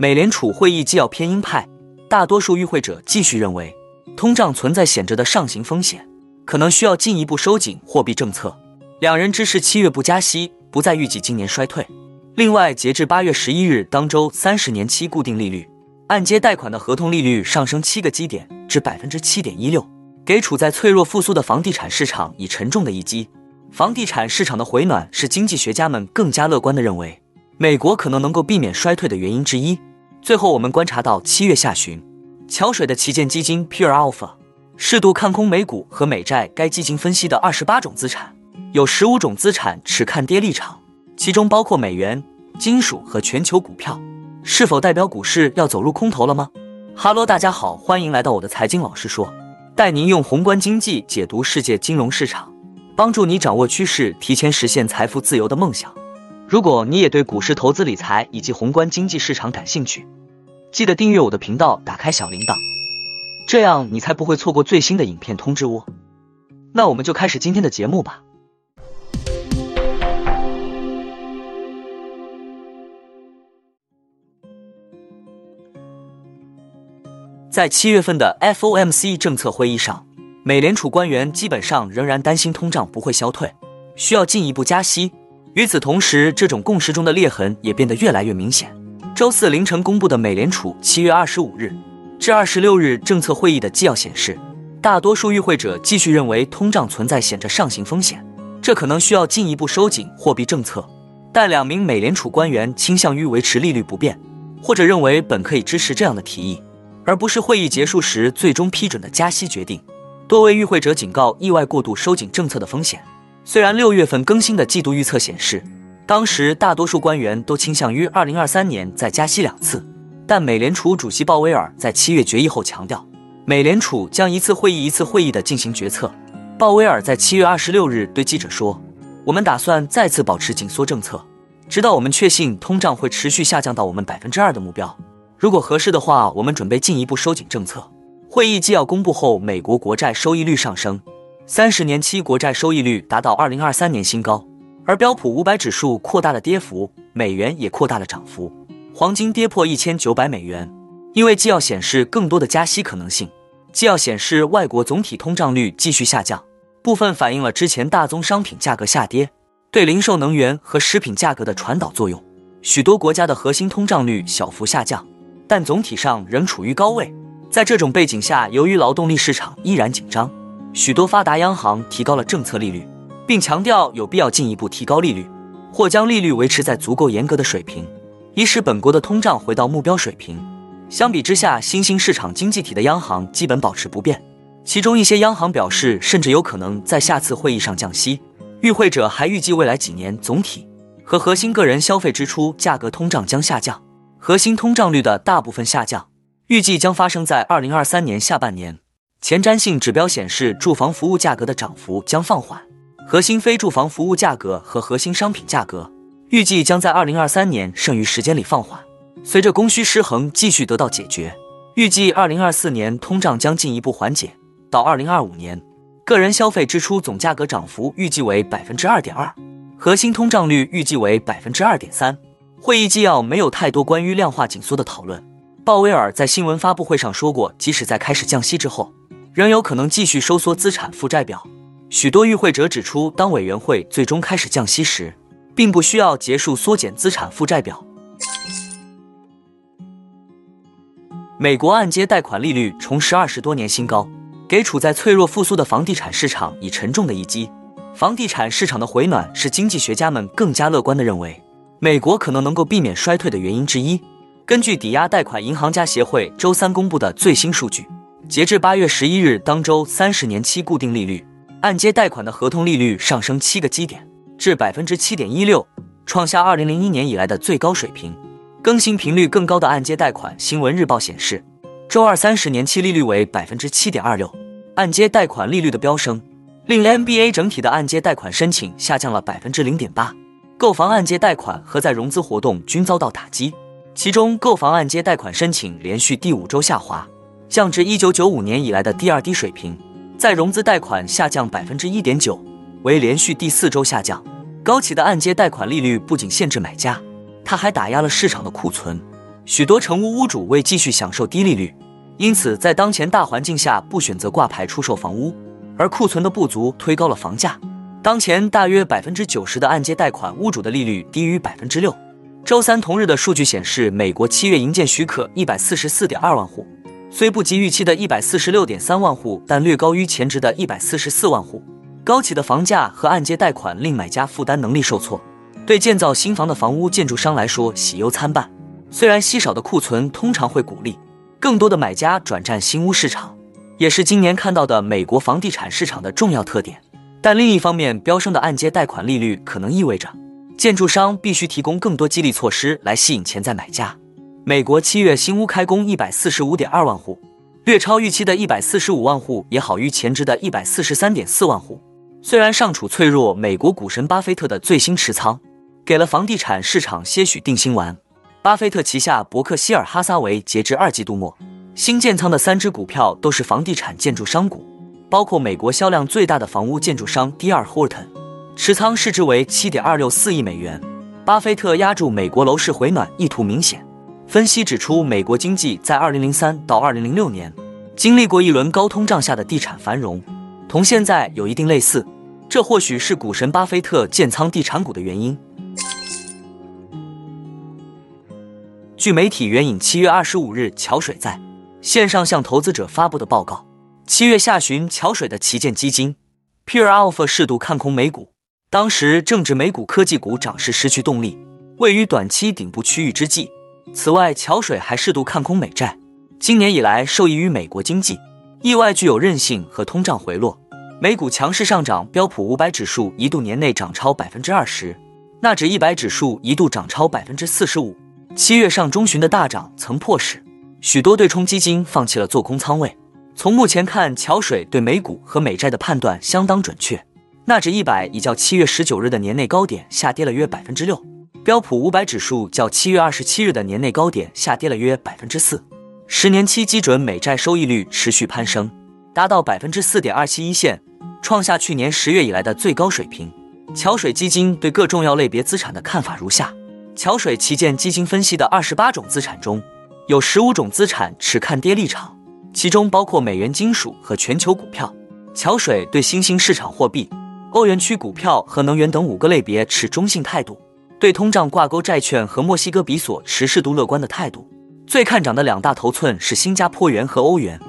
美联储会议纪要偏鹰派，大多数与会者继续认为，通胀存在显著的上行风险，可能需要进一步收紧货币政策。两人支持七月不加息，不再预计今年衰退。另外，截至八月十一日当周，三十年期固定利率、按揭贷款的合同利率上升七个基点至百分之七点一六。给处在脆弱复苏的房地产市场以沉重的一击。房地产市场的回暖是经济学家们更加乐观的认为，美国可能能够避免衰退的原因之一。最后，我们观察到七月下旬，桥水的旗舰基金 Pure Alpha 适度看空美股和美债。该基金分析的二十八种资产，有十五种资产持看跌立场，其中包括美元、金属和全球股票。是否代表股市要走入空头了吗哈喽，大家好，欢迎来到我的财经老师说。带您用宏观经济解读世界金融市场，帮助你掌握趋势，提前实现财富自由的梦想。如果你也对股市投资理财以及宏观经济市场感兴趣，记得订阅我的频道，打开小铃铛，这样你才不会错过最新的影片通知哦。那我们就开始今天的节目吧。在七月份的 FOMC 政策会议上，美联储官员基本上仍然担心通胀不会消退，需要进一步加息。与此同时，这种共识中的裂痕也变得越来越明显。周四凌晨公布的美联储七月二十五日至二十六日政策会议的纪要显示，大多数与会者继续认为通胀存在显着上行风险，这可能需要进一步收紧货币政策。但两名美联储官员倾向于维持利率不变，或者认为本可以支持这样的提议。而不是会议结束时最终批准的加息决定。多位与会者警告意外过度收紧政策的风险。虽然六月份更新的季度预测显示，当时大多数官员都倾向于二零二三年再加息两次，但美联储主席鲍威尔在七月决议后强调，美联储将一次会议一次会议的进行决策。鲍威尔在七月二十六日对记者说：“我们打算再次保持紧缩政策，直到我们确信通胀会持续下降到我们百分之二的目标。”如果合适的话，我们准备进一步收紧政策。会议纪要公布后，美国国债收益率上升，三十年期国债收益率达到二零二三年新高。而标普五百指数扩大了跌幅，美元也扩大了涨幅，黄金跌破一千九百美元。因为既要显示更多的加息可能性。既要显示，外国总体通胀率继续下降，部分反映了之前大宗商品价格下跌对零售能源和食品价格的传导作用。许多国家的核心通胀率小幅下降。但总体上仍处于高位。在这种背景下，由于劳动力市场依然紧张，许多发达央行提高了政策利率，并强调有必要进一步提高利率，或将利率维持在足够严格的水平，以使本国的通胀回到目标水平。相比之下，新兴市场经济体的央行基本保持不变，其中一些央行表示，甚至有可能在下次会议上降息。与会者还预计未来几年总体和核心个人消费支出价格通胀将下降。核心通胀率的大部分下降，预计将发生在二零二三年下半年。前瞻性指标显示，住房服务价格的涨幅将放缓，核心非住房服务价格和核心商品价格预计将在二零二三年剩余时间里放缓。随着供需失衡继续得到解决，预计二零二四年通胀将进一步缓解。到二零二五年，个人消费支出总价格涨幅预计为百分之二点二，核心通胀率预计为百分之二点三。会议纪要没有太多关于量化紧缩的讨论。鲍威尔在新闻发布会上说过，即使在开始降息之后，仍有可能继续收缩资产负债表。许多与会者指出，当委员会最终开始降息时，并不需要结束缩减资产负债表。美国按揭贷款利率重拾二十多年新高，给处在脆弱复苏的房地产市场以沉重的一击。房地产市场的回暖是经济学家们更加乐观的认为。美国可能能够避免衰退的原因之一，根据抵押贷款银行家协会周三公布的最新数据，截至八月十一日当周，三十年期固定利率、按揭贷款的合同利率上升七个基点至百分之七点一六，创下二零零一年以来的最高水平。更新频率更高的按揭贷款，新闻日报显示，周二三十年期利率为百分之七点二六。按揭贷款利率的飙升，令 NBA 整体的按揭贷款申请下降了百分之零点八。购房按揭贷款和再融资活动均遭到打击，其中购房按揭贷款申请连续第五周下滑，降至一九九五年以来的第二低水平。再融资贷款下降百分之一点九，为连续第四周下降。高企的按揭贷款利率不仅限制买家，它还打压了市场的库存。许多成屋屋主为继续享受低利率，因此在当前大环境下不选择挂牌出售房屋，而库存的不足推高了房价。当前大约百分之九十的按揭贷款屋主的利率低于百分之六。周三同日的数据显示，美国七月营建许可一百四十四点二万户，虽不及预期的一百四十六点三万户，但略高于前值的一百四十四万户。高企的房价和按揭贷款令买家负担能力受挫，对建造新房的房屋建筑商来说喜忧参半。虽然稀少的库存通常会鼓励更多的买家转战新屋市场，也是今年看到的美国房地产市场的重要特点，但另一方面，飙升的按揭贷款利率可能意味着建筑商必须提供更多激励措施来吸引潜在买家。美国七月新屋开工一百四十五点二万户，略超预期的一百四十五万户，也好于前值的一百四十三点四万户。虽然尚处脆弱，美国股神巴菲特的最新持仓给了房地产市场些许定心丸。巴菲特旗下伯克希尔哈撒韦截至二季度末新建仓的三只股票都是房地产建筑商股，包括美国销量最大的房屋建筑商 D.R. Horton，持仓市值为七点二六四亿美元。巴菲特压住美国楼市回暖意图明显。分析指出，美国经济在二零零三到二零零六年经历过一轮高通胀下的地产繁荣，同现在有一定类似，这或许是股神巴菲特建仓地产股的原因。据媒体援引七月二十五日桥水在线上向投资者发布的报告，七月下旬，桥水的旗舰基金 Pure Alpha 适度看空美股，当时正值美股科技股涨势失去动力，位于短期顶部区域之际。此外，桥水还适度看空美债。今年以来，受益于美国经济意外具有韧性和通胀回落，美股强势上涨，标普五百指数一度年内涨超百分之二十，纳指一百指数一度涨超百分之四十五。七月上中旬的大涨曾迫使许多对冲基金放弃了做空仓位。从目前看，桥水对美股和美债的判断相当准确。纳指一百已较七月十九日的年内高点下跌了约百分之六，标普五百指数较七月二十七日的年内高点下跌了约百分之四。十年期基准美债收益率持续攀升，达到百分之四点二七一线，创下去年十月以来的最高水平。桥水基金对各重要类别资产的看法如下。桥水旗舰基金分析的二十八种资产中，有十五种资产持看跌立场，其中包括美元金属和全球股票。桥水对新兴市场货币、欧元区股票和能源等五个类别持中性态度，对通胀挂钩债券和墨西哥比索持适度乐观的态度。最看涨的两大头寸是新加坡元和欧元。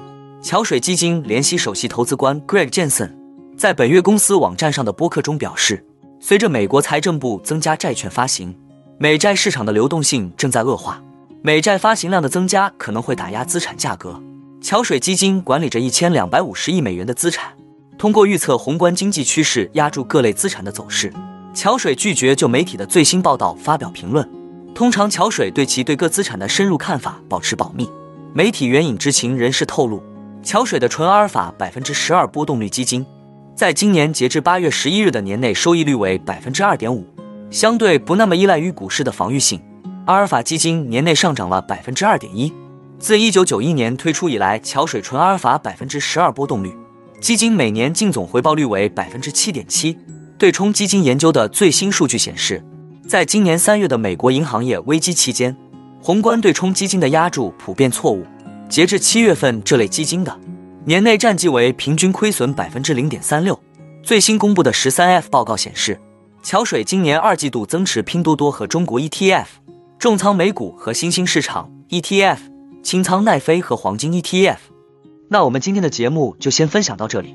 桥水基金联席首席投资官 Greg Jensen 在本月公司网站上的播客中表示，随着美国财政部增加债券发行。美债市场的流动性正在恶化，美债发行量的增加可能会打压资产价格。桥水基金管理着一千两百五十亿美元的资产，通过预测宏观经济趋势压住各类资产的走势。桥水拒绝就媒体的最新报道发表评论，通常桥水对其对各资产的深入看法保持保密。媒体援引知情人士透露，桥水的纯阿尔法百分之十二波动率基金，在今年截至八月十一日的年内收益率为百分之二点五。相对不那么依赖于股市的防御性，阿尔法基金年内上涨了百分之二点一。自一九九一年推出以来，桥水纯阿尔法百分之十二波动率基金每年净总回报率为百分之七点七。对冲基金研究的最新数据显示，在今年三月的美国银行业危机期间，宏观对冲基金的压注普遍错误。截至七月份，这类基金的年内战绩为平均亏损百分之零点三六。最新公布的十三 F 报告显示。桥水今年二季度增持拼多多和中国 ETF，重仓美股和新兴市场 ETF，清仓奈飞和黄金 ETF。那我们今天的节目就先分享到这里。